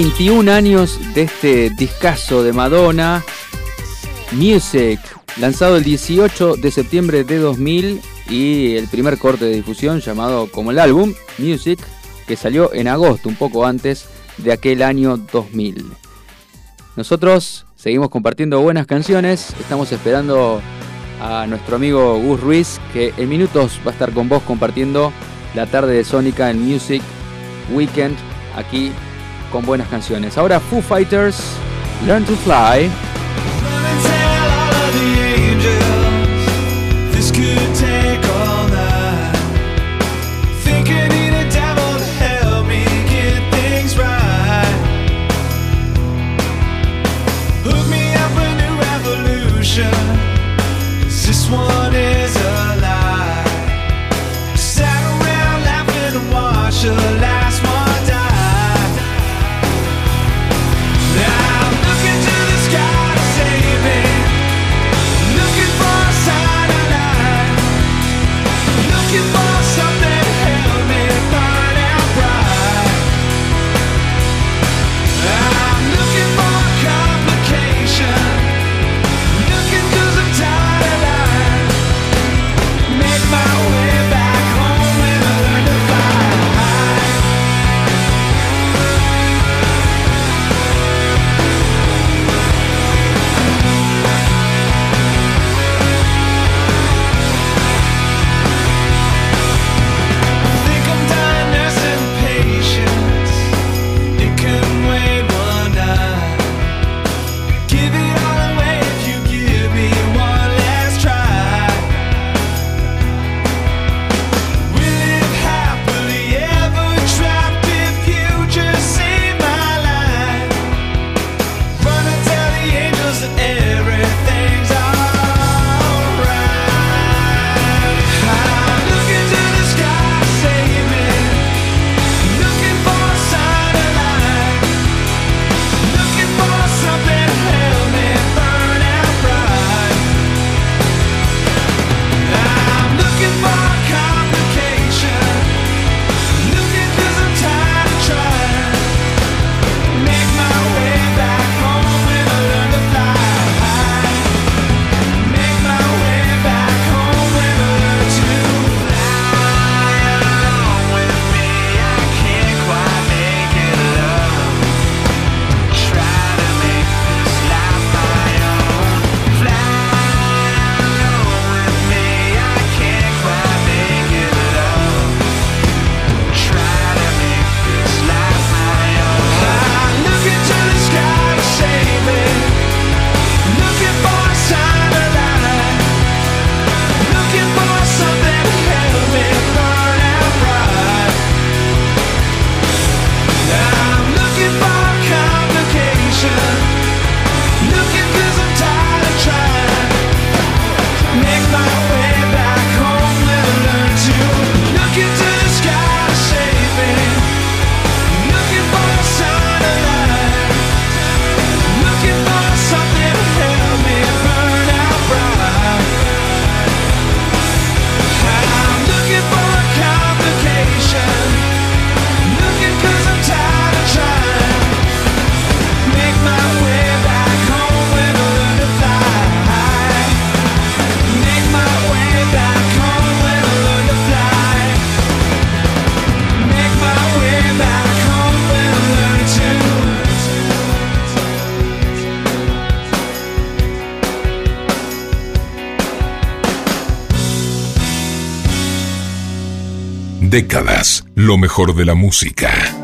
21 años de este discazo de Madonna, Music, lanzado el 18 de septiembre de 2000 y el primer corte de difusión llamado como el álbum, Music, que salió en agosto, un poco antes de aquel año 2000. Nosotros seguimos compartiendo buenas canciones, estamos esperando a nuestro amigo Gus Ruiz, que en minutos va a estar con vos compartiendo la tarde de Sónica en Music Weekend aquí en con buenas canciones. Ahora Foo Fighters, Learn to Fly. décadas, lo mejor de la música.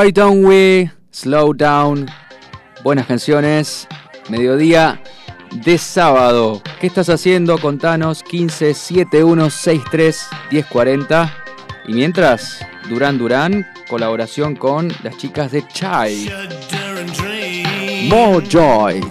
Why Don't We, Slow Down, buenas canciones, mediodía de sábado. ¿Qué estás haciendo? Contanos 15 7163 1040. Y mientras, Durán Durán, colaboración con las chicas de Chai. More Joy.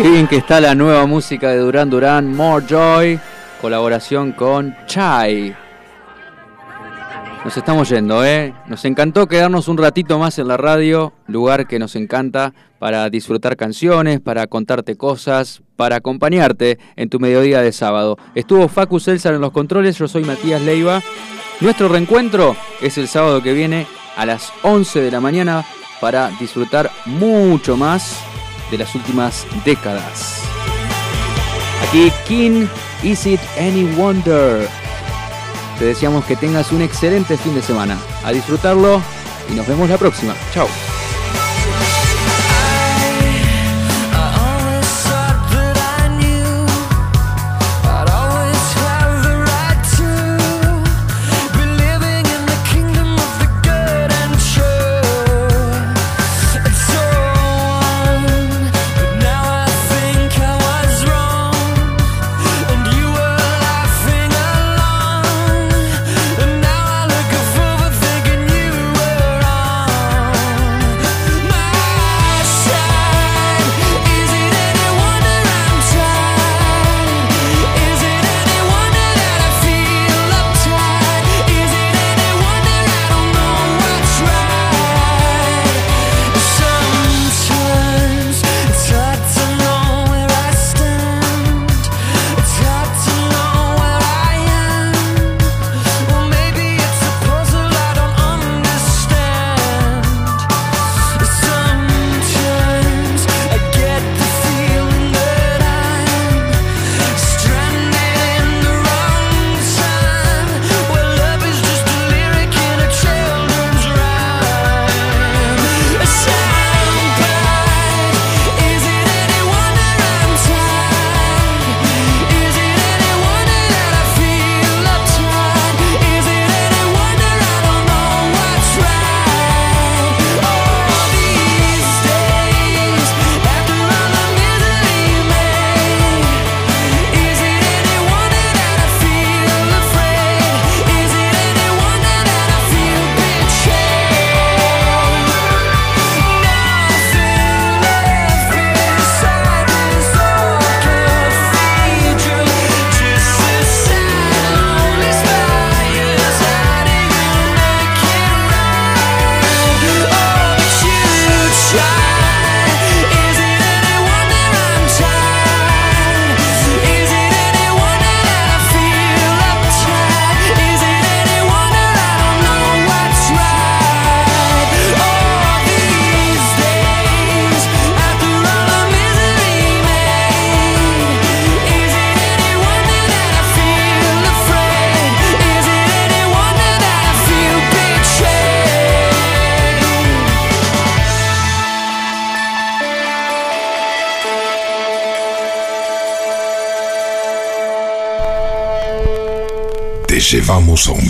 Qué bien que está la nueva música de Duran Duran, More Joy, colaboración con Chai. Nos estamos yendo, ¿eh? Nos encantó quedarnos un ratito más en la radio, lugar que nos encanta para disfrutar canciones, para contarte cosas, para acompañarte en tu mediodía de sábado. Estuvo Facu Celsar en los controles, yo soy Matías Leiva. Nuestro reencuentro es el sábado que viene a las 11 de la mañana para disfrutar mucho más de las últimas décadas. Aquí King, Is It Any Wonder? Te deseamos que tengas un excelente fin de semana. A disfrutarlo y nos vemos la próxima. Chao.